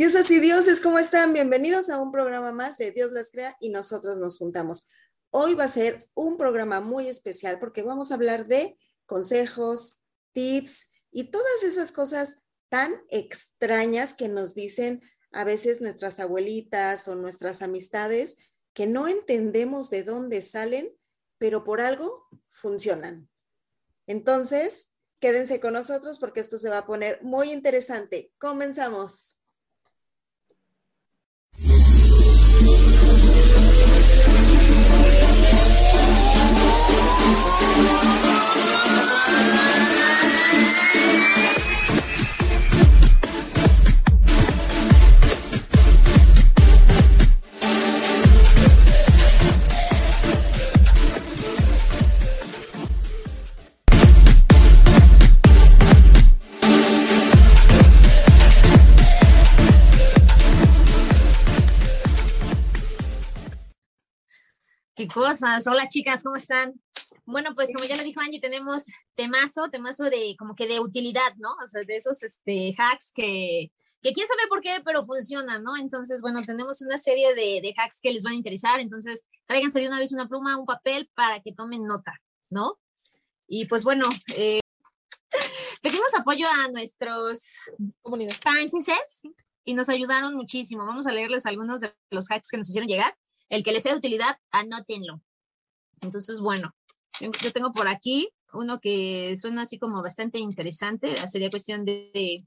Diosas y dioses, ¿cómo están? Bienvenidos a un programa más de Dios las crea y nosotros nos juntamos. Hoy va a ser un programa muy especial porque vamos a hablar de consejos, tips y todas esas cosas tan extrañas que nos dicen a veces nuestras abuelitas o nuestras amistades que no entendemos de dónde salen, pero por algo funcionan. Entonces, quédense con nosotros porque esto se va a poner muy interesante. Comenzamos. Cosas. Hola chicas, ¿cómo están? Bueno, pues como ya lo dijo Angie, tenemos temazo, temazo de como que de utilidad, ¿no? O sea, de esos este, hacks que, que quién sabe por qué, pero funcionan, ¿no? Entonces, bueno, tenemos una serie de, de hacks que les van a interesar. Entonces, tráiganse de una vez una pluma, un papel para que tomen nota, ¿no? Y pues bueno, eh, pedimos apoyo a nuestros fans y nos ayudaron muchísimo. Vamos a leerles algunos de los hacks que nos hicieron llegar. El que les sea de utilidad, anótenlo. Entonces, bueno, yo tengo por aquí uno que suena así como bastante interesante. Sería cuestión de,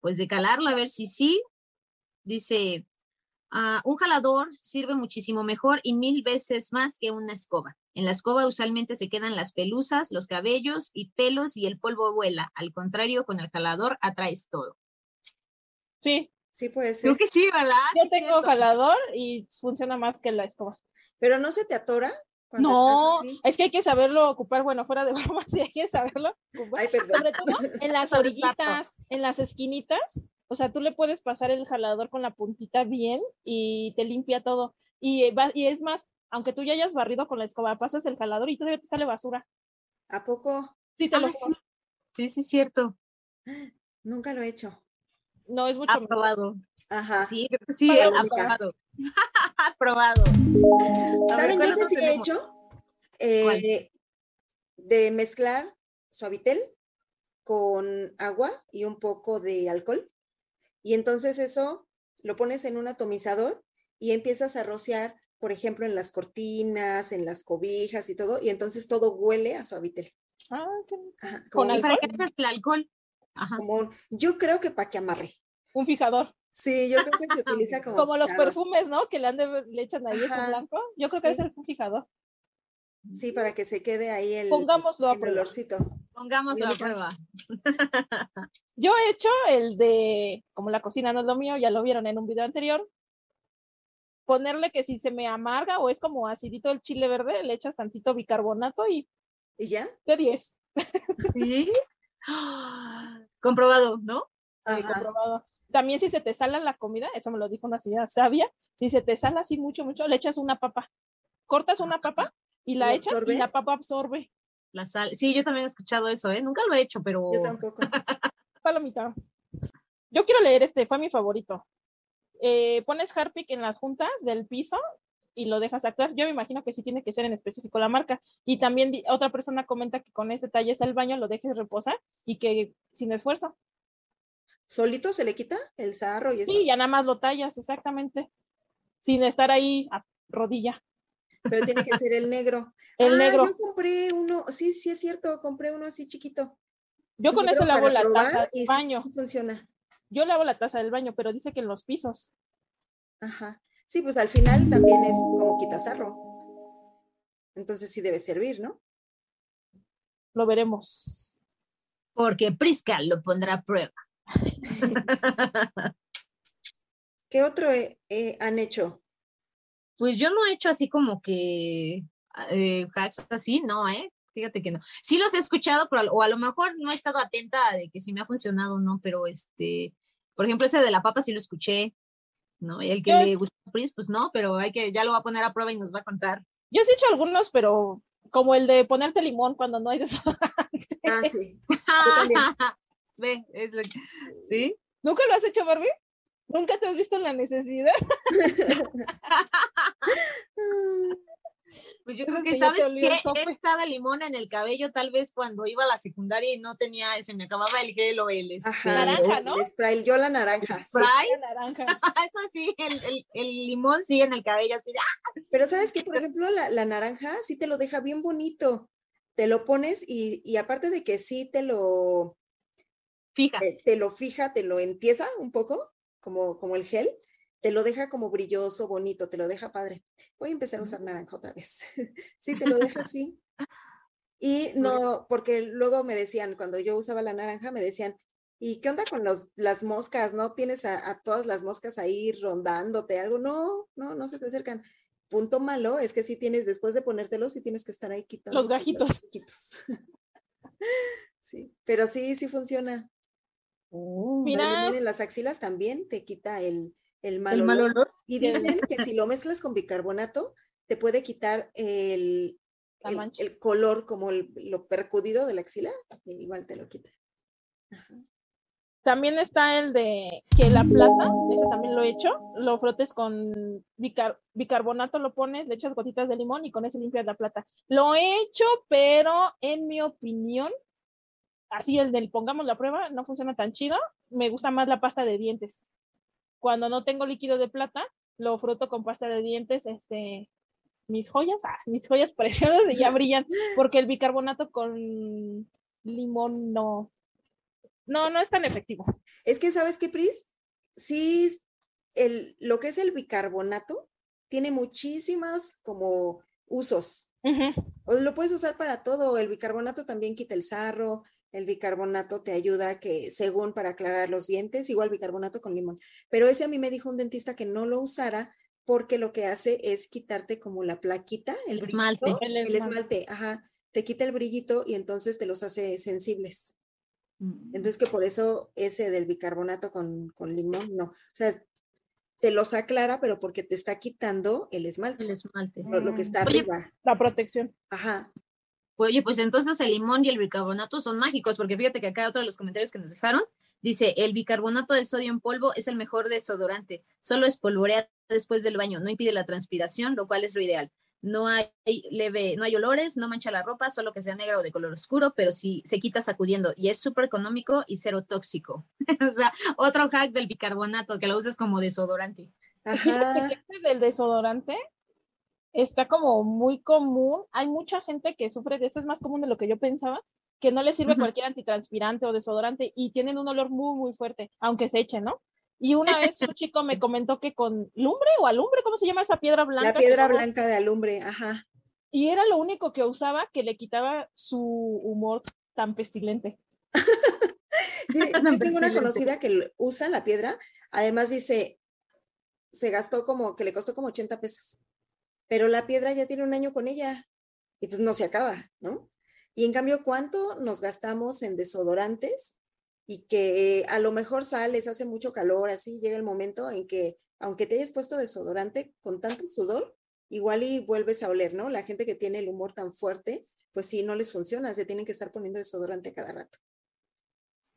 pues de calarlo, a ver si sí. Dice, ah, un jalador sirve muchísimo mejor y mil veces más que una escoba. En la escoba usualmente se quedan las pelusas, los cabellos y pelos y el polvo vuela. Al contrario, con el jalador atraes todo. Sí, Sí, puede ser. Creo que sí, ¿verdad? yo Sí, tengo cierto. jalador y funciona más que la escoba. Pero no se te atora. No, es que hay que saberlo ocupar, bueno, fuera de bromas, sí hay que saberlo ocupar. Ay, perdón. Sobre todo en las orillitas, en las esquinitas, o sea, tú le puedes pasar el jalador con la puntita bien y te limpia todo. Y, va- y es más, aunque tú ya hayas barrido con la escoba, pasas el jalador y todavía te sale basura. ¿A poco? Sí, te Ah, lo sí. Sí, sí, cierto. Nunca lo he hecho. No, es mucho mejor. Aprobado. Ajá. Sí, sí, ¿eh? Aprobado. aprobado. A ¿Saben ¿cuál yo que sí he hecho? Eh, de mezclar suavitel con agua y un poco de alcohol. Y entonces eso lo pones en un atomizador y empiezas a rociar, por ejemplo, en las cortinas, en las cobijas y todo, y entonces todo huele a suavitel. Ah, qué rico. Ajá, ¿Con como, ¿Y un- para qué echas el alcohol? Ajá. como un- yo creo que para que amarre. Un fijador. Sí, yo creo que se utiliza como, Como los perfumes, ¿no? Que le, han de- le echan ahí ese blanco. Yo creo que Sí. es un fijador. Sí, para que se quede ahí el, Pongámoslo el olorcito. Pongámoslo a prueba. Yo he hecho el de, como la cocina no es lo mío, ya lo vieron en un video anterior, ponerle que si se me amarga o es como acidito el chile verde, le echas tantito bicarbonato y ¿Y ya? de 10. ¿Sí? Comprobado, ¿no? Ajá. comprobado. También si se te sala la comida, eso me lo dijo una señora sabia, si se te sala así mucho, mucho, le echas una papa. Cortas una papa y la ¿Lo echas absorbe? y la papa absorbe. La sal. Sí, yo también he escuchado eso, ¿eh? Nunca lo he hecho, pero. Yo tampoco. Palomita. Yo quiero leer este, fue mi favorito. Eh, pones Harpic en las juntas del piso y lo dejas actuar. Yo me imagino que sí tiene que ser en específico la marca. Y también otra persona comenta que con ese talles al baño, lo dejes reposar y que sin esfuerzo. ¿Solito se le quita el sarro y eso? Sí, ya nada más lo tallas, exactamente. Sin estar ahí a rodilla. Pero tiene que ser el negro. El Ah, negro. Yo compré uno, sí, sí es cierto, compré uno así chiquito. Yo con eso lavo la taza del sí- baño. sí funciona. Yo lavo la taza del baño, pero dice que en los pisos. Ajá. Sí, pues al final también es como quitasarro. Entonces sí debe servir, ¿no? Lo veremos. Porque Prisca lo pondrá a prueba. ¿Qué otro eh, eh, han hecho? Pues yo no he hecho así como que eh, hacks así, no, ¿eh? Fíjate que no. Sí los he escuchado, pero, o a lo mejor no he estado atenta de que si me ha funcionado o no, pero este, por ejemplo, ese de la papa sí lo escuché, ¿no? Y el que Yo- le gustó a Pris, pues no, pero hay que, ya lo va a poner a prueba y nos va a contar. Yo sí he hecho algunos, pero como el de ponerte limón cuando no hay desodorante. Ah, sí. Ve, es lo que, ¿sí? ¿Nunca lo has hecho, Barbie? Nunca te has visto en la necesidad. Pues yo creo que, ¿sabes qué? sope. He estado de limón en el cabello tal vez cuando iba a la secundaria y no tenía, se me acababa el gel o el este, Ajá, Naranja, el ¿no? spray, yo la naranja. sí. spray. naranja. Eso sí, el, el- el limón sí en el cabello, así ¡ah! Pero sabes que, por ejemplo, la, la naranja sí te lo deja bien bonito. Te lo pones y, y aparte de que sí te lo, fija. te, te lo fija, te lo entiesa un poco, como, como el gel, te lo deja como brilloso, bonito, te lo deja padre. Voy a empezar a usar naranja otra vez. sí, te lo deja así. Y no, porque luego me decían, cuando yo usaba la naranja, me decían, ¿y qué onda con los, las moscas? ¿No tienes a, a todas las moscas ahí rondándote algo? No, no, no se te acercan. Punto malo es que si tienes, después de ponértelos, sí tienes que estar ahí quitando. Los gajitos. sí, pero sí, sí funciona. Mira, limón en las axilas también te quita el, el mal, El mal olor. olor. Y dicen que si lo mezclas con bicarbonato, te puede quitar el, el, el color como el- lo percudido de la axila, igual te lo quita. Ajá. También está el de que la plata, ese también lo he hecho, lo frotes con bicar- bicarbonato, lo pones, le echas gotitas de limón y con ese limpias la plata. Lo he hecho, pero en mi opinión, así el del pongamos la prueba, no funciona tan chido. Me gusta más la pasta de dientes. Cuando no tengo líquido de plata, lo froto con pasta de dientes, este, mis joyas, ah, mis joyas preciosas ya brillan, porque el bicarbonato con limón no, no, no es tan efectivo. Es que, ¿sabes qué, Pris? Sí, el, lo que es el bicarbonato tiene muchísimos como usos. O lo puedes usar para todo. El bicarbonato también quita el sarro. El bicarbonato te ayuda a que, según para aclarar los dientes, igual bicarbonato con limón. Pero ese a mí me dijo un dentista que no lo usara porque lo que hace es quitarte como la plaquita, el, El esmalte. brillito, El el esmalte. esmalte, ajá, te quita el brillito y entonces te los hace sensibles. Mm. Entonces que por eso ese del bicarbonato con, con limón, no. O sea, te los aclara, pero porque te está quitando el esmalte, el esmalte. lo, lo que está Oye, arriba. La protección. Ajá. Oye, pues entonces el limón y el bicarbonato son mágicos, porque fíjate que acá otro de los comentarios que nos dejaron dice, el bicarbonato de sodio en polvo es el mejor desodorante, solo espolvorea después del baño, no impide la transpiración, lo cual es lo ideal. No hay leve, no hay olores, no mancha la ropa, solo que sea negra o de color oscuro, pero sí se quita sacudiendo y es súper económico y cero tóxico. o sea, otro hack del bicarbonato, que lo uses como desodorante. Pues Ajá. del desodorante está como muy común. Hay mucha gente que sufre de eso, es más común de lo que yo pensaba, que no le sirve cualquier antitranspirante o desodorante y tienen un olor muy, muy fuerte, aunque se echen, ¿no? Y una vez un chico me comentó que con lumbre o alumbre, ¿cómo se llama esa piedra blanca? La piedra blanca de alumbre, ajá. Y era lo único que usaba que le quitaba su humor tan pestilente. Yo tengo una conocida que usa la piedra, además dice, se gastó como, que le costó como 80 pesos, pero la piedra ya tiene un año con ella y pues no se acaba, ¿no? Y en cambio, ¿cuánto nos gastamos en desodorantes? Y que a lo mejor sales, hace mucho calor, así llega el momento en que, aunque te hayas puesto desodorante con tanto sudor, igual y vuelves a oler, ¿no? La gente que tiene el humor tan fuerte, pues sí, no les funciona, se tienen que estar poniendo desodorante cada rato.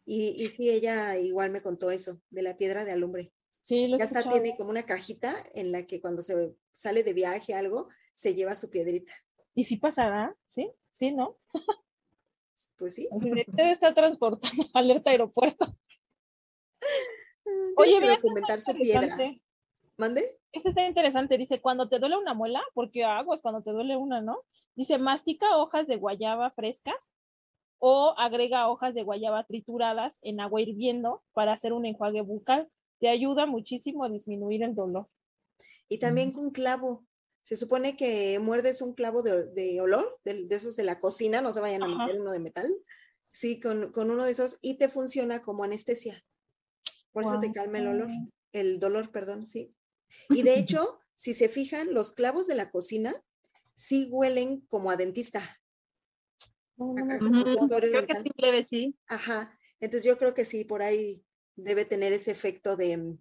Y, y sí, ella igual me contó eso, de la piedra de alumbre. Sí, lo Ya escuchado. tiene como una cajita en la que cuando se sale de viaje algo, se lleva su piedrita. ¿Y si pasará? ¿Sí? ¿Sí, no? Pues sí. Debe estar transportando alerta aeropuerto. Tiene Oye, que mira, documentar su piedra. ¿Mande? Este está interesante. Dice, cuando te duele una muela, porque aguas cuando te duele una, ¿no? Dice, mastica hojas de guayaba frescas o agrega hojas de guayaba trituradas en agua hirviendo para hacer un enjuague bucal. Te ayuda muchísimo a disminuir el dolor. Y también con clavo. Se supone que muerdes un clavo de, de olor, de, de esos de la cocina, no se vayan a Ajá. meter uno de metal. Sí, con, con uno de esos y te funciona como anestesia. Por eso te calma el olor, el dolor, perdón, sí. Y de hecho, si se fijan, los clavos de la cocina sí huelen como a dentista. Acá consultorio Creo que dental. sí, leve, sí. Ajá. Entonces yo creo que sí, por ahí debe tener ese efecto de mm,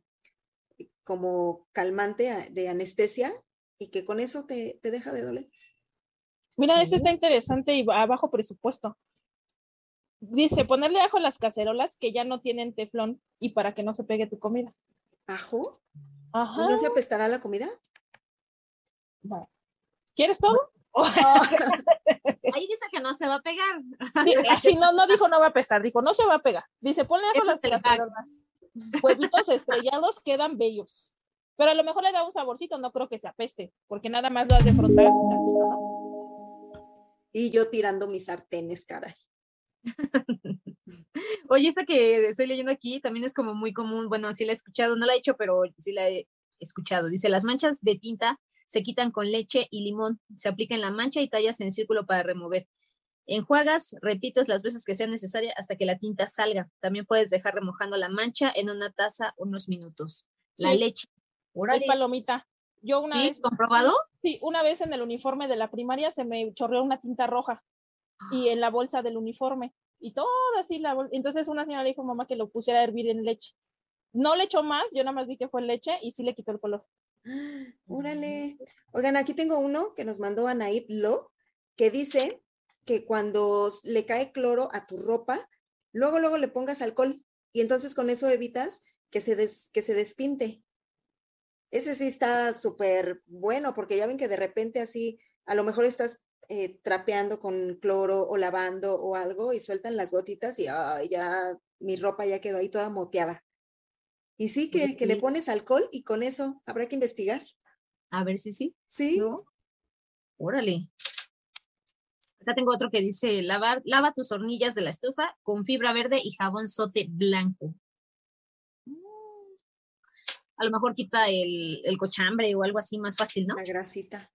como calmante, de anestesia, y que con eso te, te deja de doler. Mira, este está interesante y a bajo presupuesto. Dice, ponerle ajo a las cacerolas que ya no tienen teflón y para que no se pegue tu comida. ¿Ajo? Ajá. ¿No se apestará la comida? Bueno. ¿Quieres todo? Ahí dice que no se va a pegar. Sí, así no, no dijo no va a apestar, dijo no se va a pegar. Dice, ponle ajo las aromas. Huevitos estrellados quedan bellos. Pero a lo mejor le da un saborcito, no creo que se apeste, porque nada más lo has de frontar así tantito, ¿no? Y yo tirando mis sartenes, caray. Oye, esta que estoy leyendo aquí también es como muy común. Bueno, sí la he escuchado, no la he hecho, pero sí la he escuchado. Dice, las manchas de tinta se quitan con leche y limón. Se aplica en la mancha y tallas en el círculo para remover. Enjuagas, repites las veces que sea necesaria hasta que la tinta salga. También puedes dejar remojando la mancha en una taza unos minutos. La Sí. leche. Es palomita. Yo una ¿sí? vez, ¿Comprobado? sí, una vez en el uniforme de la primaria se me chorreó una tinta roja y en la bolsa del uniforme y todo así la bol- entonces una señora le dijo a mamá que lo pusiera a hervir en leche. No le echó más, yo nada más vi que fue leche y sí le quitó el color. Órale. Oigan, aquí tengo uno que nos mandó Anaid Lo, que dice que cuando le cae cloro a tu ropa, luego, luego le pongas alcohol y entonces con eso evitas que se, des- que se despinte. Ese sí está súper bueno porque ya ven que de repente así, a lo mejor estás eh, trapeando con cloro o lavando o algo y sueltan las gotitas y ya mi ropa ya quedó ahí toda moteada. Y sí, que, que le pones alcohol y con eso habrá que investigar. A ver si sí. Sí. ¿No? Órale. Acá tengo otro que dice, lavar, lava tus hornillas de la estufa con fibra verde y jabón sote blanco. A lo mejor quita el, el cochambre o algo así más fácil, ¿no? La grasita.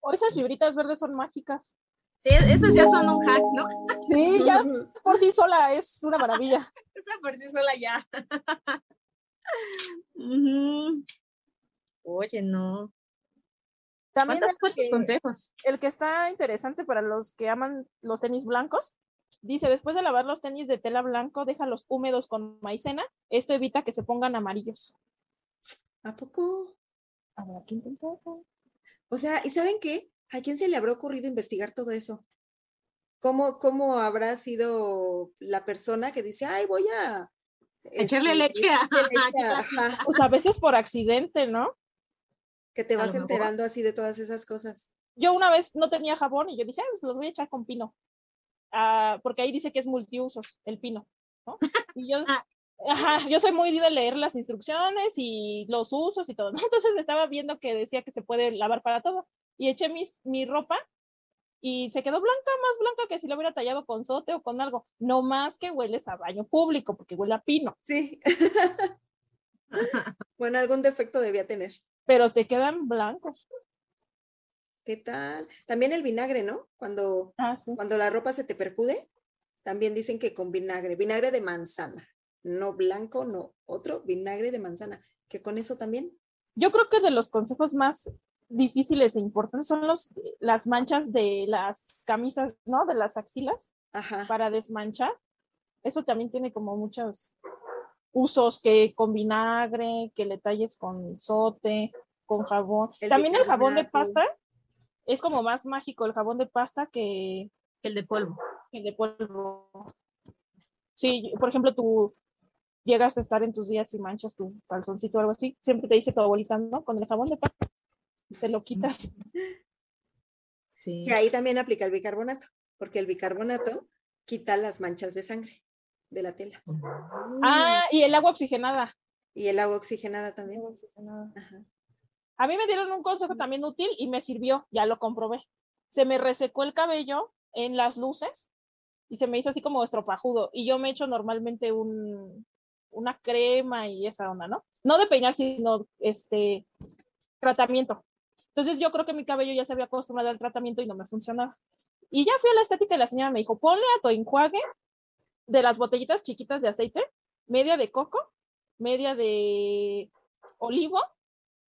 O esas fibritas verdes son mágicas. Esos ya son un hack, ¿no? Sí, ya por sí sola es una maravilla. Esa por sí sola ya. Oye, no. También ¿Cuántos, que- consejos? el que está interesante para los que aman los tenis blancos, dice, después de lavar los tenis de tela blanco, déjalos húmedos con maicena. Esto evita que se pongan amarillos. ¿A poco? A ver, aquí intento. O sea, ¿y saben qué? ¿A quién se le habrá ocurrido investigar todo eso? ¿Cómo, cómo habrá sido la persona que dice, ay, voy a... Echarle este, leche a- echarle leche a a- la ajá, Pues a veces por accidente, ¿no? que te A vas enterando así de todas esas cosas. Yo una vez no tenía jabón y yo dije, "Ah, pues los voy a echar con pino. Ah, porque ahí dice que es multiusos, el pino, ¿no? Y yo, ajá, yo soy muy de leer las instrucciones y los usos y todo, ¿no? Entonces estaba viendo que decía que se puede lavar para todo. Y eché mis, mi ropa y se quedó blanca, más blanca que si lo hubiera tallado con sote o con algo. No más que hueles a baño público, porque huele a pino, Sí. bueno, algún defecto debía tener. pero te quedan blancos. ¿Qué tal? También el vinagre, ¿no? Cuando, Ah, sí. cuando la ropa se te percude, también dicen que con vinagre, vinagre de manzana, no blanco, no, otro vinagre de manzana, que con eso también. Yo creo que de los consejos más difíciles e importantes son los, las manchas de las camisas, ¿no? De las axilas Ajá. para desmanchar. Eso también tiene como muchos usos que con vinagre, que le talles con sote, con jabón. El también el jabón de pasta es como más mágico el jabón de pasta que El de polvo. el de polvo. Sí, por ejemplo, tú llegas a estar en tus días y manchas tu calzoncito o algo así, siempre te dice tu abuelita, ¿no? Con el jabón de pasta te lo quitas. Sí. Que ahí también aplica el bicarbonato, porque el bicarbonato quita las manchas de sangre de la tela. Ah, y el agua oxigenada. Y el agua oxigenada también. Agua oxigenada. Ajá. A mí me dieron un consejo también útil y me sirvió, ya lo comprobé. Se me resecó el cabello en las luces y se me hizo así como estropajudo. Y yo me echo normalmente un, una crema y esa onda, ¿no? No de peinar, sino este tratamiento. Entonces yo creo que mi cabello ya se había acostumbrado al tratamiento y no me funcionaba. Y ya fui a la estética y la señora me dijo, ponle a tu enjuague de las botellitas chiquitas de aceite, media de coco, media de olivo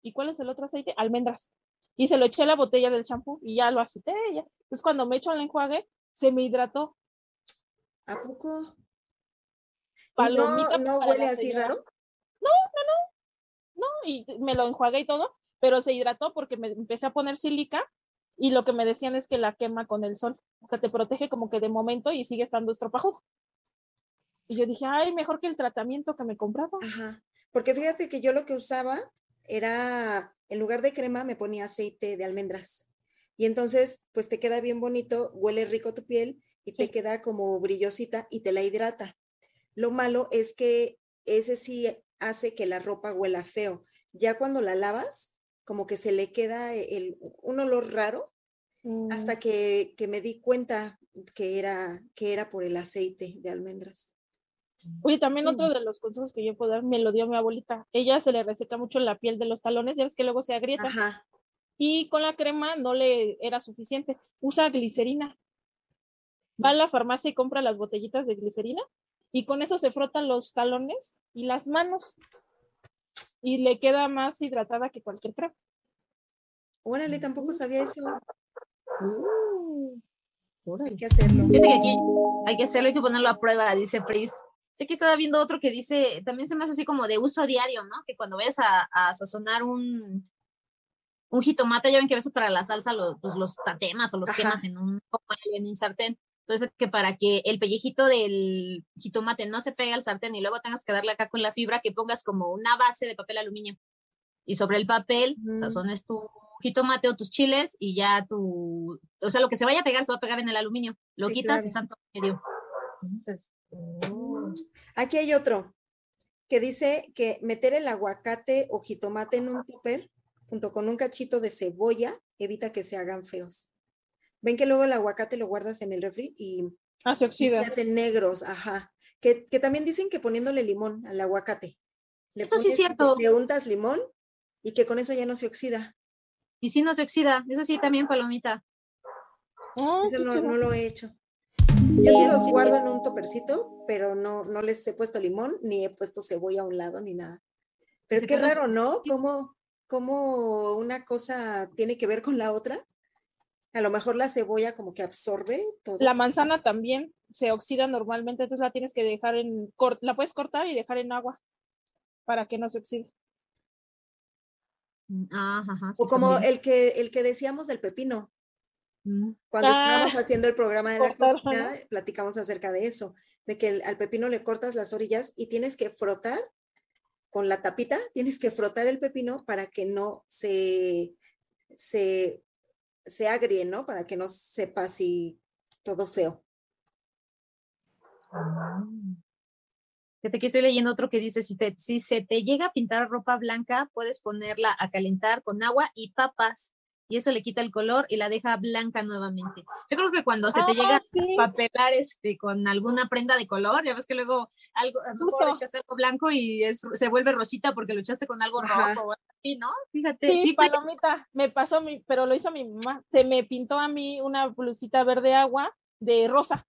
¿Y cuál es el otro aceite? Almendras. Y se lo eché a la botella del champú y ya lo agité. Ya. Entonces, cuando me echo el enjuague, se me hidrató. ¿A poco? ¿Y Palomita no, no huele así raro? ¿no? Y me lo enjuagué y todo, pero se hidrató porque me empecé a poner sílica y lo que me decían es que la quema con el sol. O sea, te protege como que de momento y sigue estando estropajudo. Y yo dije, ay, mejor que el tratamiento que me compraba. Ajá. Porque fíjate que yo lo que usaba era, en lugar de crema, me ponía aceite de almendras. Y entonces, pues te queda bien bonito, huele rico tu piel y te queda como brillosita y te la hidrata. Lo malo es que ese sí hace que la ropa huela feo. Ya cuando la lavas, como que se le queda el, un olor raro Mm, hasta que, que me di cuenta que era, que era por el aceite de almendras. Oye, también otro de los consejos que yo puedo dar me lo dio mi abuelita. Ella se le reseca mucho la piel de los talones, ya ves que luego se agrieta. Ajá. Y con la crema no le era suficiente. Usa glicerina. Va a la farmacia y compra las botellitas de glicerina y con eso se frotan los talones y las manos. Y le queda más hidratada que cualquier crema. Órale, tampoco sabía eso. Uh, Hay que hacerlo. Fíjate que aquí hay que hacerlo, hay que ponerlo a prueba, dice Pris. Yo aquí estaba viendo otro que dice, también se me hace así como de uso diario, ¿no? Que cuando vayas a, a sazonar un, un jitomate, ya ven que a veces para la salsa lo- pues los tatemas o los Ajá. quemas en un, en un sartén. Entonces, que para que el pellejito del jitomate no se pegue al sartén y luego tengas que darle acá con la fibra, que pongas como una base de papel aluminio. Y sobre el papel Ujú. sazones tu jitomate o tus chiles y ya tu, o sea, lo que se vaya a pegar se va a pegar en el aluminio. Lo Sí, quitas claro. y santo medio. Entonces, oh. Aquí hay otro que dice que meter el aguacate o jitomate en un tupper junto con un cachito de cebolla evita que se hagan feos. Ven que luego el aguacate lo guardas en el refri y, Ah, se y se oxida. hacen negros, ajá. Que, que también dicen que poniéndole limón al aguacate. Le Eso sí es cierto. Le untas limón y que con eso ya no se oxida. Y si no se oxida, es así también palomita. Ah, Eso no, no lo he hecho. Yo sí eso los sí guardo en un topercito, pero no, no les he puesto limón, ni he puesto cebolla a un lado, ni nada. Pero qué raro, ¿no? ¿Cómo, cómo una cosa tiene que ver con la otra? A lo mejor la cebolla como que absorbe todo. La manzana también se oxida normalmente, entonces la tienes que dejar en, la puedes cortar y dejar en agua para que no se oxide. Ah, ajá, sí, o como también. el que, el que decíamos del pepino. Mm. Cuando Ah, estábamos haciendo el programa de la cocina, platicamos acerca de eso, de que el- al pepino le cortas las orillas y tienes que frotar con la tapita, tienes que frotar el pepino para que no se, se, se agrie, ¿no? Para que no sepa así todo feo. Fíjate que estoy leyendo otro que dice, si, te, si se te llega a pintar ropa blanca, puedes ponerla a calentar con agua y papas y eso le quita el color y la deja blanca nuevamente. Yo creo que cuando se te Ah, llega sí. a papelar este, con alguna prenda de color, ya ves que luego algo, a lo mejor echaste algo blanco y es, se vuelve rosita porque lo echaste con algo Ajá. rojo o algo así, ¿no? Fíjate, Sí, sí, palomita, me pasó mi, pero lo hizo mi mamá. Se me pintó a mí una blusita verde agua de rosa.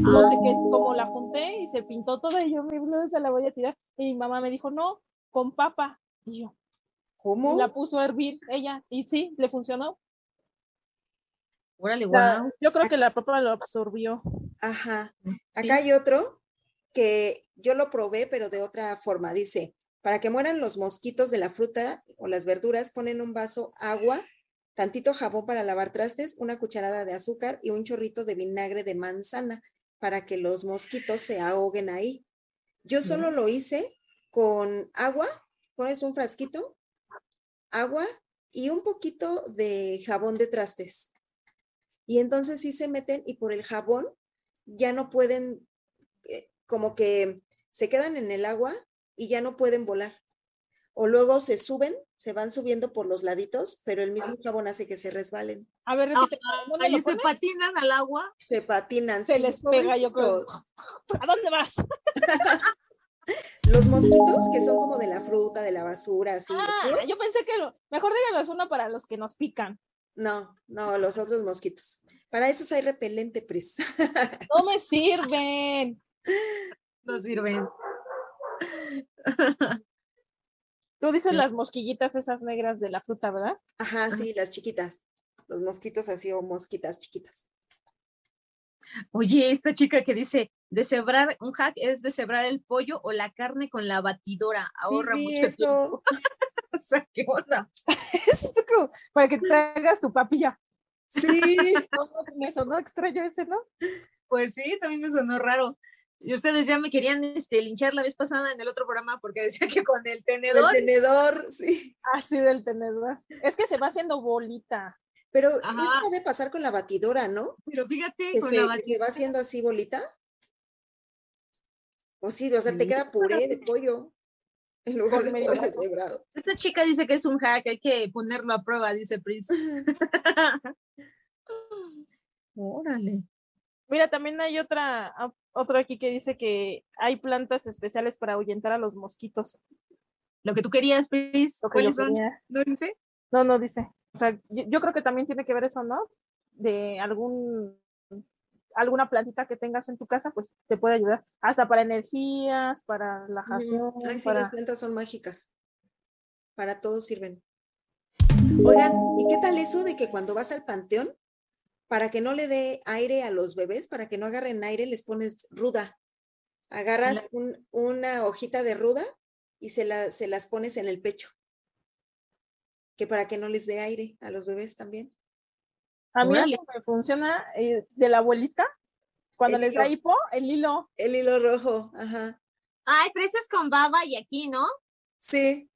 No sé qué es, como la junté y se pintó toda y yo mi blusa la voy a tirar. Y mi mamá me dijo, no, con papa. Y yo, ¿Cómo? la puso a hervir ella. Y sí, le funcionó. órale, La- guau. yo creo que la papa lo absorbió. Ajá. Sí. Acá hay otro que yo lo probé, pero de otra forma. Dice, para que mueran los mosquitos de la fruta o las verduras, ponen un vaso agua, tantito jabón para lavar trastes, una cucharada de azúcar y un chorrito de vinagre de manzana para que los mosquitos se ahoguen ahí. Yo solo lo hice con agua, pones un frasquito, agua y un poquito de jabón de trastes. Y entonces sí se meten y por el jabón ya no pueden, eh, como que se quedan en el agua y ya no pueden volar. O luego se suben, se van subiendo por los laditos, pero el mismo jabón hace que se resbalen, A ver, repite. ¿dónde Ahí lo se patinan al agua. se patinan. Se sí, les pega, yo creo. ¿A dónde vas? Los mosquitos que son como de la fruta, de la basura, así. Ah, yo pensé que lo, mejor díganos uno para los que nos pican. No, no, los otros mosquitos. Para esos hay repelente, Pris. No me sirven. No sirven. Tú dices Sí. las mosquillitas esas negras de la fruta, ¿verdad? Ajá, sí, las chiquitas. Los mosquitos así o mosquitas chiquitas. Oye, esta chica que dice, deshebrar, un hack es deshebrar el pollo o la carne con la batidora, ahorra vi mucho eso. tiempo. o sea, ¿qué onda? Es como para que te hagas tu papilla. Sí. Me sonó extraño ese, ¿no? Pues sí, también me sonó raro. Y ustedes ya me querían este, linchar la vez pasada en el otro programa porque decía que con el tenedor. El tenedor, sí. Así del tenedor. Es que se va haciendo bolita. Pero eso puede pasar con la batidora, ¿no? Pero fíjate, que con se, la que batidora. va haciendo así bolita. O sí, o sea, te queda puré de pollo en lugar de medio deshebrado. Esta chica dice que es un hack, hay que ponerlo a prueba, dice Pris. Órale. Mira, también hay otra, ah, otro aquí que dice que hay plantas especiales para ahuyentar a los mosquitos. Lo que tú querías, Pris. Lo que yo ¿Cuáles son? quería. ¿No dice? No, no dice. O sea, yo, yo creo que también tiene que ver eso, ¿no? De algún alguna plantita que tengas en tu casa, pues te puede ayudar. Hasta para energías, para relajación, Ay, sí, para... las plantas son mágicas. Para todo sirven. Oigan, ¿y qué tal eso de que cuando vas al panteón, para que no le dé aire a los bebés, para que no agarren aire, les pones ruda? Agarras un- una hojita de ruda y se, la- se las pones en el pecho. Que para que no les dé aire a los bebés también. A mí algo me funciona eh, de la abuelita, cuando El les da hipo, el hilo. El hilo rojo, ajá. Ay, pero ese es con baba y aquí, ¿no? Sí,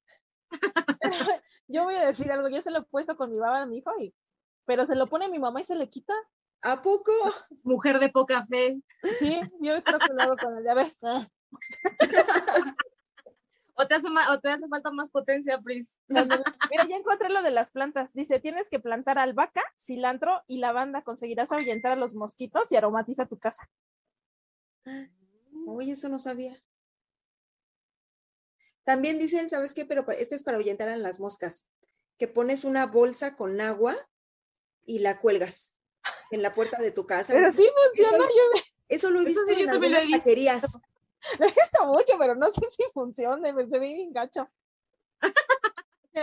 Yo voy a decir algo, yo se lo he puesto con mi baba a mi hijo, y, pero se lo pone mi mamá y se le quita. ¿a poco? Mujer de poca fe. Sí, yo creo que lo hago con el de, a ver, O te hace, o te hace falta más potencia, Pris. Mira, ya encontré lo de las plantas. Dice, tienes que plantar albahaca, cilantro y lavanda. Conseguirás ahuyentar a los mosquitos y aromatiza tu casa. Oye, eso no sabía. También dicen, ¿sabes qué? Pero este es para ahuyentar a las moscas, que pones una bolsa con agua y la cuelgas en la puerta de tu casa. Pero sí funciona, Eso- yo Eso lo he Eso visto sí, en también lo he algunas visto. taquerías. Lo he visto mucho, pero no sé si funciona, me se ve bien gacho.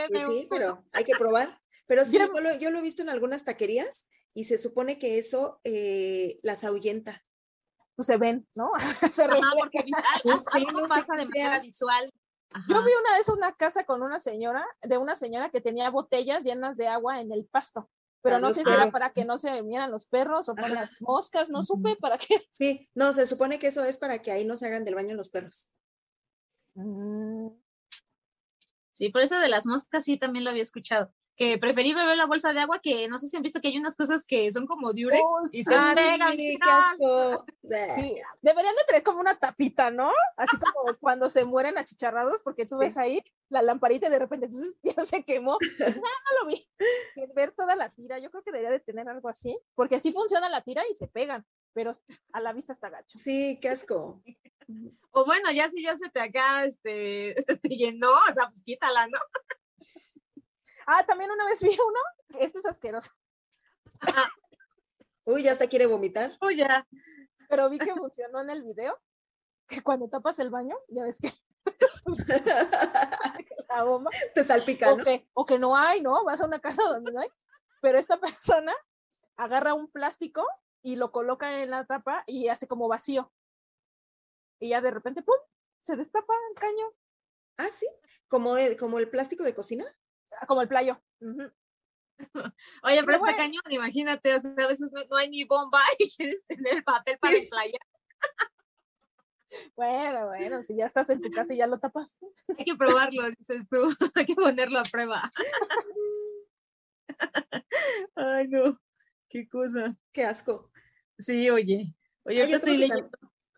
Pues sí, pero hay que probar. Pero sí, Yo- lo, yo lo he visto en algunas taquerías y se supone que eso eh, las ahuyenta. Pues se ven, ¿no? Se Ajá, porque al- No algo pasa de manera visual. Yo vi una vez una casa con una señora, de una señora que tenía botellas llenas de agua en el pasto, pero no sé si era para que no se vieran los perros o para Ajá. las moscas, no supe para qué. Sí, no, se supone que eso es para que ahí no se hagan del baño los perros. Mm, Sí, por eso de las moscas sí también lo había escuchado. Que preferí beber la bolsa de agua que no sé si han visto que hay unas cosas que son como diurex Oh, y se Ah, pegan. sí, bien qué asco. sí, Deberían de tener como una tapita, ¿no? Así como cuando se mueren achicharrados, porque tú Sí. ves ahí la lamparita y de repente entonces, ya se quemó. Dices, "Ah, no lo vi. Ver toda la tira, yo creo que debería de tener algo así, porque así funciona la tira y se pegan, pero a la vista está gacho. Sí, qué asco. O bueno, ya si ya se te acá, este, se te llenó, o sea, pues quítala, ¿no? Ah, también una vez vi uno, que este es asqueroso. Uy, ya hasta quiere vomitar. O ya. pero vi que funcionó en el video, que cuando tapas el baño, ya ves que la bomba, Te salpica, o, ¿no? que, o que no hay, ¿no? Vas a una casa donde no hay, pero esta persona agarra un plástico y lo coloca en la tapa y hace como vacío. Y ya de repente, ¡pum! Se destapa el caño, Ah, sí. Como el, como el plástico de cocina. Ah, como el playo. Ujú. Oye, pero Pero está bueno. cañón, imagínate, o sea, a veces no, no hay ni bomba y quieres tener papel para playa. Bueno, bueno, si ya estás en tu casa y ya lo tapas. Hay que probarlo, dices tú. Hay que ponerlo a prueba. Ay, no. Qué cosa. Qué asco. Sí, oye. Oye, otro estoy leyendo.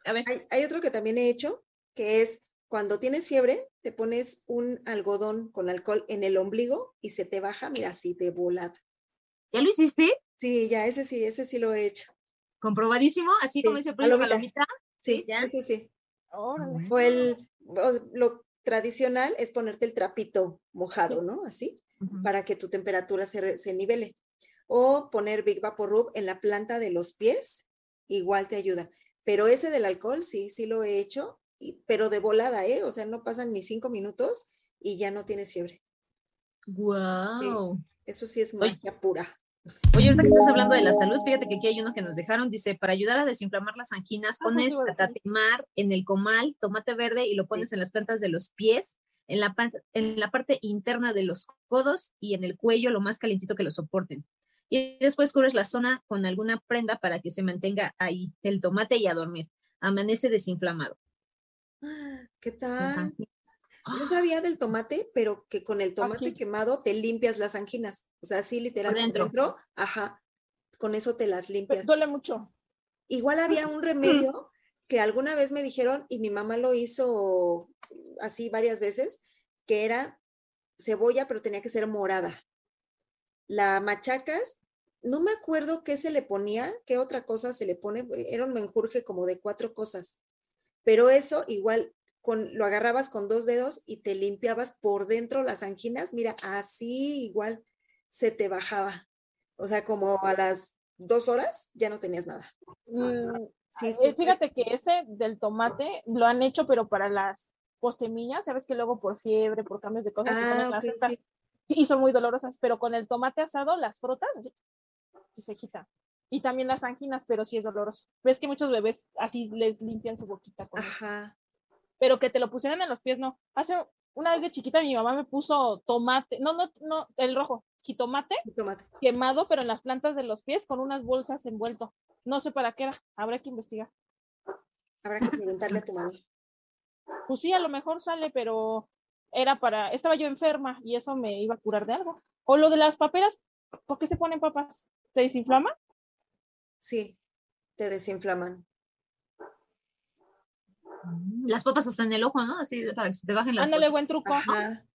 A ver. Hay, hay otro que también he hecho, que es cuando tienes fiebre, te pones un algodón con alcohol en el ombligo y se te baja, mira, así de volada. ¿Ya lo hiciste? Sí, ya, ese sí, ese sí lo he hecho. Comprobadísimo, así como Sí, dice Pris, palomita. Sí, ya. ese sí. O el, o lo tradicional es ponerte el trapito mojado, ¿no? Así, Ujú. para que tu temperatura se, se nivele. O poner Big Vapor Rub en la planta de los pies, igual te ayuda. Pero ese del alcohol, sí, sí lo he hecho, y- pero de volada, ¿eh? O sea, no pasan ni cinco minutos y ya no tienes fiebre. Guau. Eso sí es Oye. magia pura. Oye, ahorita que estás hablando de la salud, fíjate que aquí hay uno que nos dejaron, dice, para ayudar a desinflamar las anginas, Ah, justo pones catatemar en el comal, tomate verde y lo pones en las plantas de los pies, en la, en la parte interna de los codos y en el cuello, lo más calientito que lo soporten. Y después cubres la zona con alguna prenda para que se mantenga ahí el tomate y a dormir. amanece desinflamado. ¿Qué tal? Yo ¡Ah! sabía del tomate, pero que con el tomate Aquí. quemado te limpias las anginas. O sea, así literal por dentro. dentro, ajá, con eso te las limpias. Duele mucho. Igual había un remedio que alguna vez me dijeron y mi mamá lo hizo así varias veces, que era cebolla, pero tenía que ser morada. La machacas, no me acuerdo qué se le ponía, qué otra cosa se le pone, era un menjurje como de cuatro cosas, pero eso igual con, lo agarrabas con dos dedos y te limpiabas por dentro las anginas, mira, así igual se te bajaba. O sea, como a las dos horas ya no tenías nada. Mm, Sí, eh, sí, fíjate que ese del tomate lo han hecho, pero para las postemillas, sabes que luego por fiebre, por cambios de cosas, Ah, estas sí. y son muy dolorosas, pero con el tomate asado las frotas así, y se quita. Y también las anginas, pero sí es doloroso. Ves que muchos bebés así les limpian su boquita con eso. Ajá. Pero que te lo pusieran en los pies, no. Hace una vez de chiquita mi mamá me puso tomate, no, no, no, el rojo, jitomate y tomate. quemado, pero en las plantas de los pies con unas bolsas envuelto. No sé para qué era, habrá que investigar. Habrá que preguntarle a tu mamá. Pues sí, a lo mejor sale, pero era para, estaba yo enferma y eso me iba a curar de algo. O lo de las paperas, ¿por qué se ponen papas? ¿Te desinflama? Sí, te desinflaman. Mm, Las papas hasta en el ojo, ¿no? Así para que se te bajen las Ándale, cosas. buen truco. Ajá.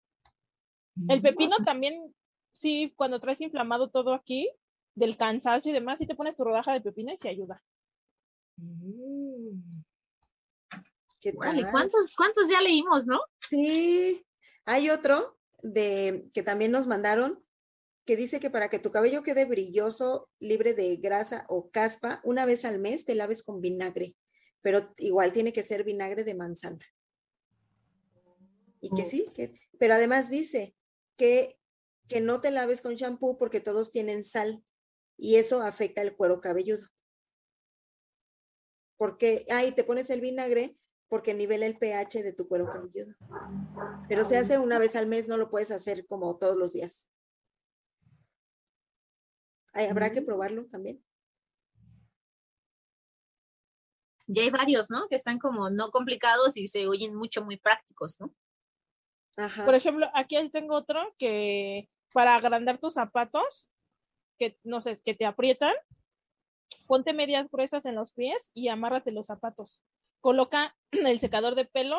El pepino también, sí, cuando traes inflamado todo aquí, del cansancio y demás, si te pones tu rodaja de pepino y se ayuda. Mm. ¿Qué tal? ¿cuántos, ¿Cuántos ya leímos, no? Sí, hay otro de que también nos mandaron que dice que para que tu cabello quede brilloso, libre de grasa o caspa, una vez al mes te laves con vinagre, pero igual tiene que ser vinagre de manzana. Y que Oh. sí, que, pero además dice que, que no te laves con shampoo porque todos tienen sal y eso afecta el cuero cabelludo. Porque ahí te pones el vinagre porque nivela el pH de tu cuero cabelludo. Pero se hace una vez al mes, no lo puedes hacer como todos los días. Ay, habrá que probarlo también. Ya hay varios, ¿no? Que están como no complicados y se oyen mucho, muy prácticos, ¿no? Ajá. Por ejemplo, aquí tengo otro que para agrandar tus zapatos, que no sé, que te aprietan, ponte medias gruesas en los pies y amárrate los zapatos. Coloca el secador de pelo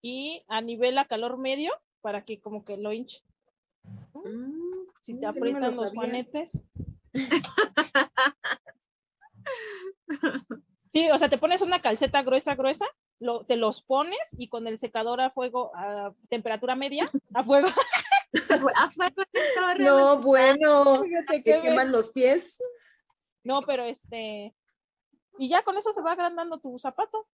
y a nivel a calor medio para que como que lo hinche. Mm, Si te lo aprietan los sabía. juanetes. Sí, o sea, te pones una calceta gruesa, gruesa, lo, te los pones y con el secador a fuego, a temperatura media, a fuego. Fue con esto, re- No, bueno, Fíjate que qué queman los pies. No, pero este. Y ya con eso se va agrandando tu zapato.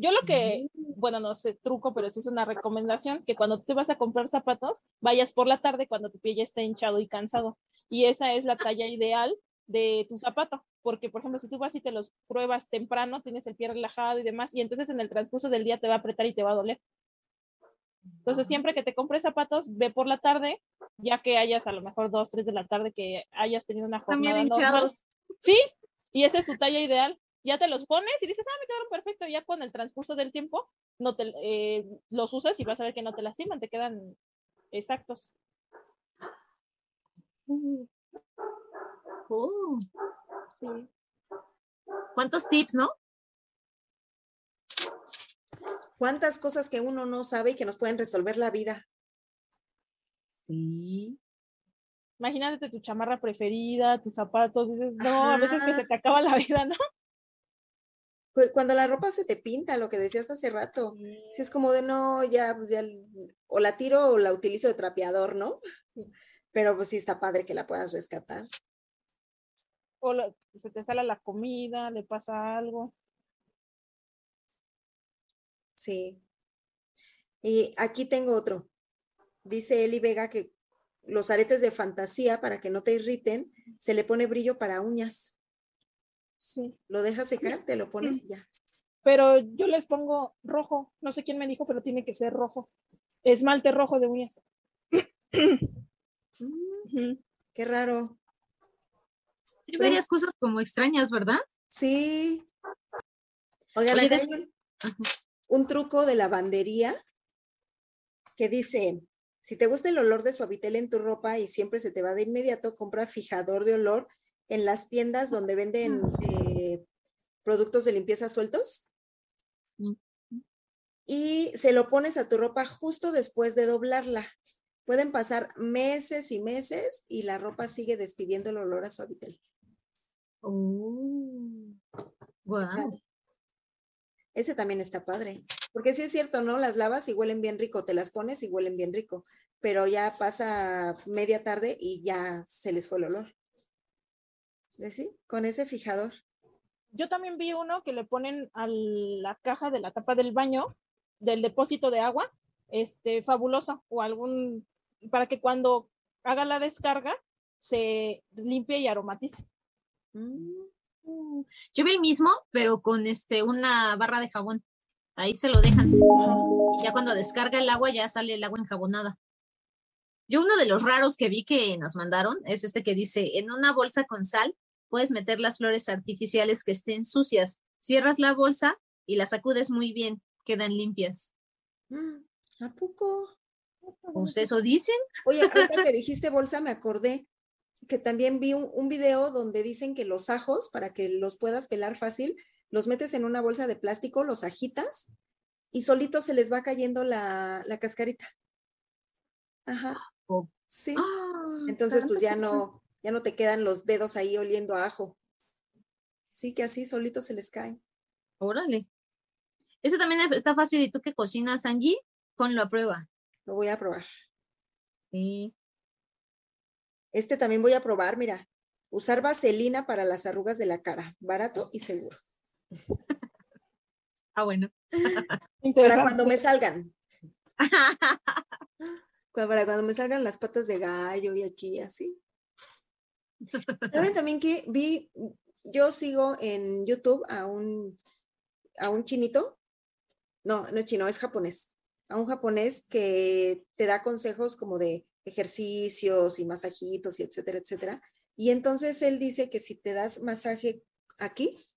Yo lo que, bueno, no sé, truco, pero sí es una recomendación, que cuando te vas a comprar zapatos, vayas por la tarde cuando tu pie ya está hinchado y cansado. Y esa es la talla ideal de tu zapato. Porque, por ejemplo, si tú vas y te los pruebas temprano, tienes el pie relajado y demás, y entonces en el transcurso del día te va a apretar y te va a doler. Entonces, siempre que te compres zapatos, ve por la tarde, ya que hayas a lo mejor dos, tres de la tarde que hayas tenido una jornada normal. hinchados. Sí, y esa es tu talla ideal. Ya te los pones y dices, ah, me quedaron perfecto. Ya con el transcurso del tiempo, no te, eh, los usas y vas a ver que no te lastiman, te quedan exactos. Oh, Sí. ¿Cuántos tips, no? ¿Cuántas cosas que uno no sabe y que nos pueden resolver la vida? Sí. Imagínate tu chamarra preferida, tus zapatos, dices, no, a veces que se te acaba la vida, ¿no? Cu- Cuando la ropa se te pinta, lo que decías hace rato, si es como de no, ya, pues ya, o la tiro o la utilizo de trapeador, ¿no? Pero pues sí está padre que la puedas rescatar. O se te sale la comida, le pasa algo. Sí. Y aquí tengo otro. Dice Eli Vega que los aretes de fantasía, para que no te irriten, se le pone brillo para uñas. Sí. Lo dejas secar, te lo pones y ya. Pero yo les pongo rojo. No sé quién me dijo, pero tiene que ser rojo. Esmalte rojo de uñas. Mm, qué raro. Sí, varias cosas como extrañas, ¿verdad? Sí, Oigan, Oye, acá hay un truco de lavandería que dice, si te gusta el olor de suavitel en tu ropa y siempre se te va de inmediato, compra fijador de olor en las tiendas donde venden eh, productos de limpieza sueltos y se lo pones a tu ropa justo después de doblarla. Pueden pasar meses y meses y la ropa sigue despidiendo el olor a suavitel. Oh. Guau. Ese también está padre. Porque sí es cierto, ¿no? Las lavas y huelen bien rico, te las pones y huelen bien rico, pero ya pasa media tarde y ya se les fue el olor. ¿De sí? Con ese fijador. Yo también vi uno que le ponen a la caja de la tapa del baño, del depósito de agua, este, fabulosa, o algún, para que cuando haga la descarga se limpie y aromatice. Mm, Mm, Yo vi el mismo, pero con este una barra de jabón. Ahí se lo dejan. Y ya cuando descarga el agua, ya sale el agua enjabonada. Yo uno de los raros que vi que nos mandaron es este que dice, en una bolsa con sal puedes meter las flores artificiales que estén sucias. Cierras la bolsa y las sacudes muy bien, quedan limpias. mm, ¿A poco? Pues eso dicen. Oye, ahorita que dijiste bolsa, me acordé que también vi un, un video donde dicen que los ajos, para que los puedas pelar fácil, los metes en una bolsa de plástico, los agitas y solito se les va cayendo la, la cascarita. Ajá. Oh. Sí. Ah, Entonces, pues ya no, ya no te quedan los dedos ahí oliendo a ajo. Sí, que así solito se les cae. Órale. Ese también está fácil. ¿Y tú que cocinas, Angie? Ponlo a prueba. Lo voy a probar. Sí. Este también voy a probar, mira. Usar vaselina para las arrugas de la cara. Barato y seguro. Ah, bueno. Para cuando me salgan. Para cuando me salgan las patas de gallo y aquí así. ¿Saben también que vi? Yo sigo en YouTube a un, a un chinito. No, no es chino, es japonés. A un japonés que te da consejos como de ejercicios y masajitos y etcétera, etcétera. Y entonces él dice que si te das masaje aquí,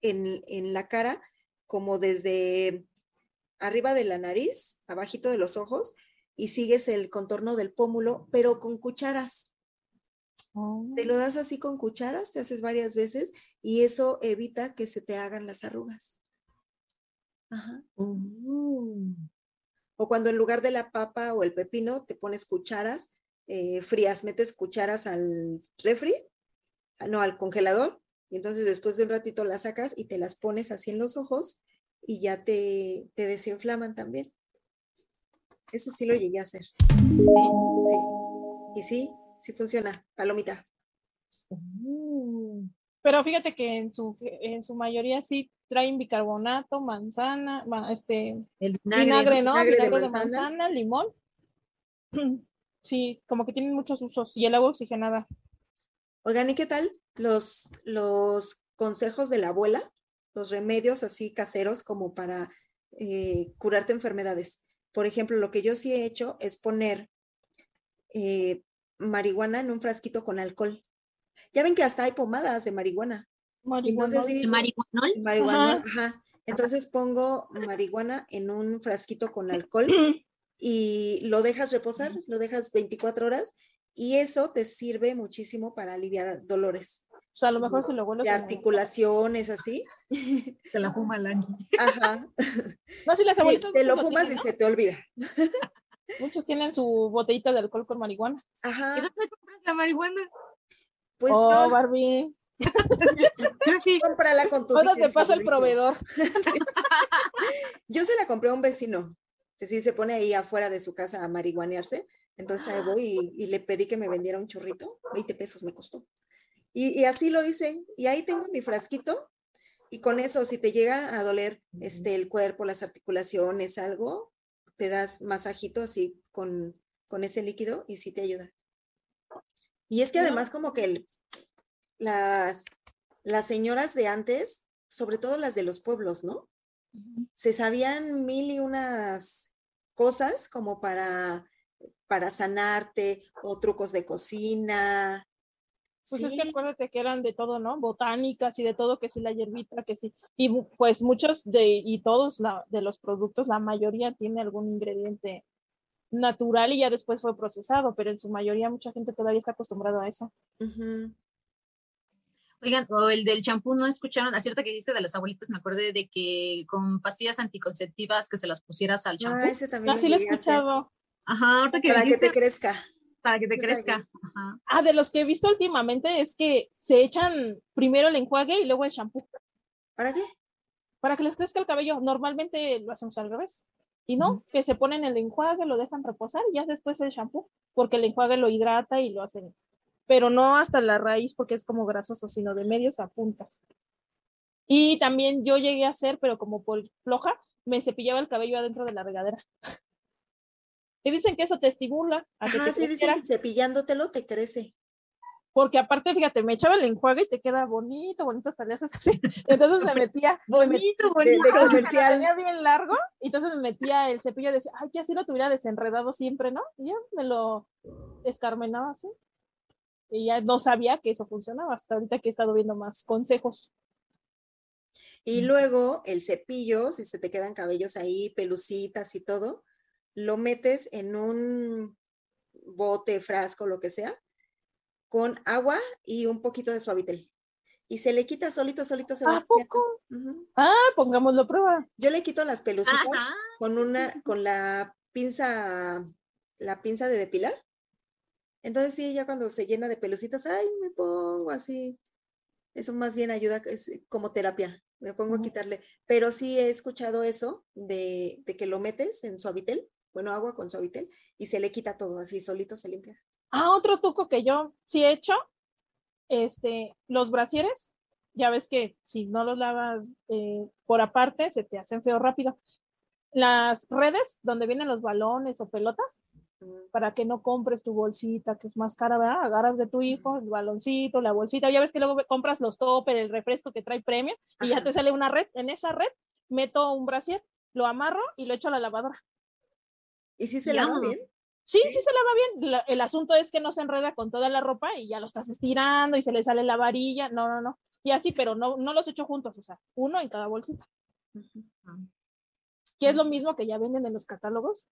en, en la cara, como desde arriba de la nariz, abajito de los ojos, y sigues el contorno del pómulo, pero con cucharas. Oh. Te lo das así con cucharas, te haces varias veces y eso evita que se te hagan las arrugas. Ajá. Uh, O cuando en lugar de la papa o el pepino te pones cucharas eh, frías, metes cucharas al refri, ah, no, al congelador, y entonces después de un ratito las sacas y te las pones así en los ojos y ya te, te desinflaman también. Eso sí lo llegué a hacer. Sí. Y sí, sí funciona. Palomita. uh. Pero fíjate que en su, en su mayoría sí traen bicarbonato, manzana, ma- este, El vinagre. vinagre, ¿no? vinagre de Vinagre de manzana. manzana, limón. Sí, como que tienen muchos usos. Y el agua oxigenada. Oigan, ¿y qué tal los, los consejos de la abuela? Los remedios así caseros como para eh, curarte enfermedades. Por ejemplo, lo que yo sí he hecho es poner eh, marihuana en un frasquito con alcohol. Ya ven que hasta hay pomadas de marihuana. Marihuana. sí, El marihuanol. Marihuana, ajá. Entonces pongo marihuana en un frasquito con alcohol y lo dejas reposar, lo dejas 24 horas y eso te sirve muchísimo para aliviar dolores O sea, a lo mejor se lo vuelves de a- articulaciones, así. Se la fuma el Angie. Ajá. No, sí, las Sí, abuelitas te lo muchos fumas tienen, y ¿no? se te olvida. Muchos tienen su botellita de alcohol con marihuana. ¿Y Ajá. dónde compras la marihuana? Pues oh, yo- Barbie. Yo sí. cómprala con tu Ahora te paso el proveedor. Yo se la compré a un vecino, que sí se pone ahí afuera de su casa a marihuanearse. Entonces ahí voy y, y le pedí que me vendiera un churrito, 20 pesos me costó. Y, y así lo hice. Y ahí tengo mi frasquito. Y con eso, si te llega a doler este, el cuerpo, las articulaciones, algo, te das masajito así con, con ese líquido y sí te ayuda. Y es que además como que el- las, las señoras de antes, sobre todo las de los pueblos, ¿no? se sabían mil y unas cosas como para, para sanarte o trucos de cocina. Pues es que acuérdate que eran de todo, ¿no? Botánicas y de todo, que sí la hierbita, que sí. Y pues muchos de, y todos la, de los productos, la mayoría tiene algún ingrediente natural y ya después fue procesado, pero en su mayoría mucha gente todavía está acostumbrada a eso. Oigan, o el del champú, ¿no escucharon? A cierta que dijiste de las abuelitas, me acordé de que con pastillas anticonceptivas que se las pusieras al champú. Ah, ese también. Ah, sí lo he escuchado. Ajá, ahorita que Para que te crezca. Para que te crezca. Ajá. Ah, de los que he visto últimamente es que se echan primero el enjuague y luego el champú. ¿Para qué? Para que les crezca el cabello. Normalmente lo hacemos al revés. Y no, que se ponen el enjuague, lo dejan reposar y ya después el champú, porque el enjuague lo hidrata y lo hacen. Pero no hasta la raíz porque es como grasoso, sino de medios a puntas. Y también yo llegué a hacer, pero como por floja, me cepillaba el cabello adentro de la regadera. y dicen que eso te estimula. A que te sí, dicen que cepillándotelo te crece porque aparte, fíjate, me echaba el enjuague y te queda bonito, bonito, hasta le haces así. Entonces me metía, bonito, bonito, de, comercial. Tenía bien largo, y entonces me metía el cepillo y decía, ay, que así lo tuviera desenredado siempre, ¿no? Y ya me lo escarmenaba así. Y ya no sabía que eso funcionaba, hasta ahorita que he estado viendo más consejos. Y luego el cepillo, si se te quedan cabellos ahí, pelucitas y todo, lo metes en un bote, frasco, lo que sea, con agua y un poquito de suavitel. Y se le quita solito, solito. Se ¿A poco? Ah, pongámoslo a prueba. Yo le quito las pelucitas con una, con la pinza, la pinza de depilar. Entonces sí, ya cuando se llena de pelucitas, ay, me pongo así. Eso más bien ayuda, es como terapia. Me pongo a quitarle. Pero sí he escuchado eso de, de que lo metes en suavitel, bueno, agua con suavitel, y se le quita todo, así solito se limpia. Ah, otro truco que yo sí he hecho, este, los brasieres, ya ves que si no los lavas eh, por aparte, se te hacen feo rápido. Las redes donde vienen los balones o pelotas, para que no compres tu bolsita, que es más cara, ¿verdad? Agarras de tu hijo el baloncito, la bolsita, ya ves que luego compras los topper, el refresco que trae premio, y ya te sale una red. En esa red meto un brasier, lo amarro y lo echo a la lavadora. ¿Y si se lava bien? Sí, sí se lava bien. el asunto es que no se enreda con toda la ropa y ya lo estás estirando y se le sale la varilla. No, no, no. Y así, pero no, no los echo juntos, o sea, uno en cada bolsita. Que es lo mismo que ya venden en los catálogos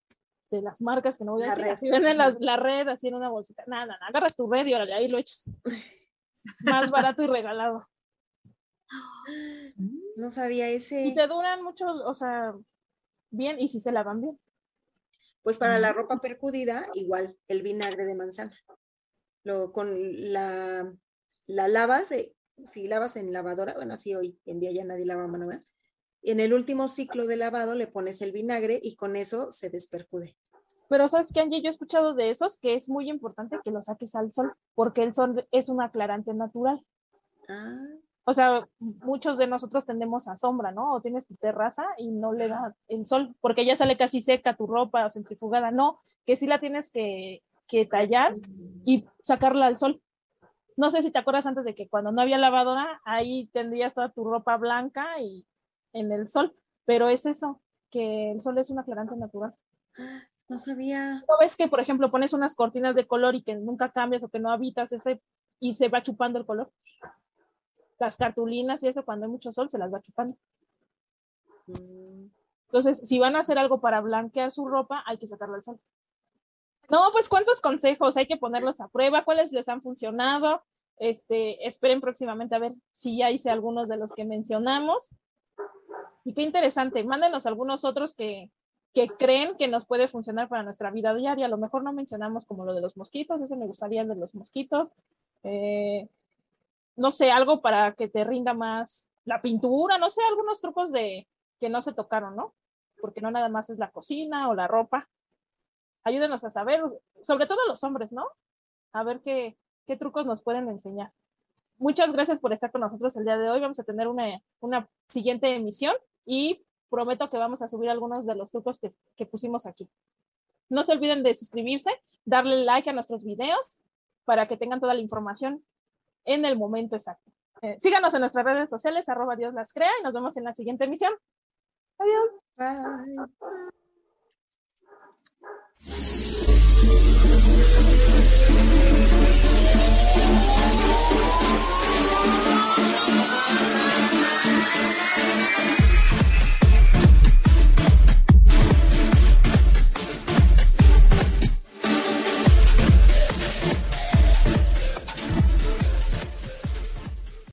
de las marcas que no voy a decir. Así venden la, red así en una bolsita. Nada, nada, agarras tu red y ahí lo echas. Más barato y regalado. No sabía ese. Y te duran mucho, o sea, bien, y si se lavan bien. Pues para la ropa percudida, igual, el vinagre de manzana. Lo, con la, la lavas, eh, si lavas en lavadora, bueno, así hoy en día ya nadie lava mano, ¿verdad? En el último ciclo de lavado le pones el vinagre y con eso se despercude. Pero sabes que Angie, yo he escuchado de esos que es muy importante que lo saques al sol, porque el sol es un aclarante natural. Ah o sea, muchos de nosotros tendemos a sombra, ¿no? O tienes tu terraza y no le da el sol, porque ya sale casi seca tu ropa o centrifugada. No, que sí la tienes que, que tallar y sacarla al sol. No sé si te acuerdas antes de que cuando no había lavadora, ahí tendrías toda tu ropa blanca y en el sol, pero es eso, que el sol es un aclarante natural. No sabía. ¿No ves que, por ejemplo, pones unas cortinas de color y que nunca cambias o que no habitas ese y se va chupando el color? Las cartulinas y eso cuando hay mucho sol se las va chupando. Mm. Entonces, si van a hacer algo para blanquear su ropa, hay que sacarla al sol. No, pues cuántos consejos hay que ponerlos a prueba, cuáles les han funcionado. Este, esperen próximamente a ver si ya hice algunos de los que mencionamos. Y qué interesante, mándenos algunos otros que, que creen que nos puede funcionar para nuestra vida diaria. A lo mejor no mencionamos como lo de los mosquitos, eso me gustaría de los mosquitos. Eh, no sé, algo para que te rinda más la pintura, no sé, algunos trucos de que no se tocaron, ¿no? Porque no nada más es la cocina o la ropa. Ayúdenos a saber, sobre todo los hombres, ¿no? A ver qué, qué trucos nos pueden enseñar. Muchas gracias por estar con nosotros el día de hoy. Vamos a tener una, una siguiente emisión y prometo que vamos a subir algunos de los trucos que, que pusimos aquí. No se olviden de suscribirse, darle like a nuestros videos para que tengan toda la información en el momento exacto. Eh, síganos en nuestras redes sociales, arroba Dios las crea y nos vemos en la siguiente emisión. Adiós.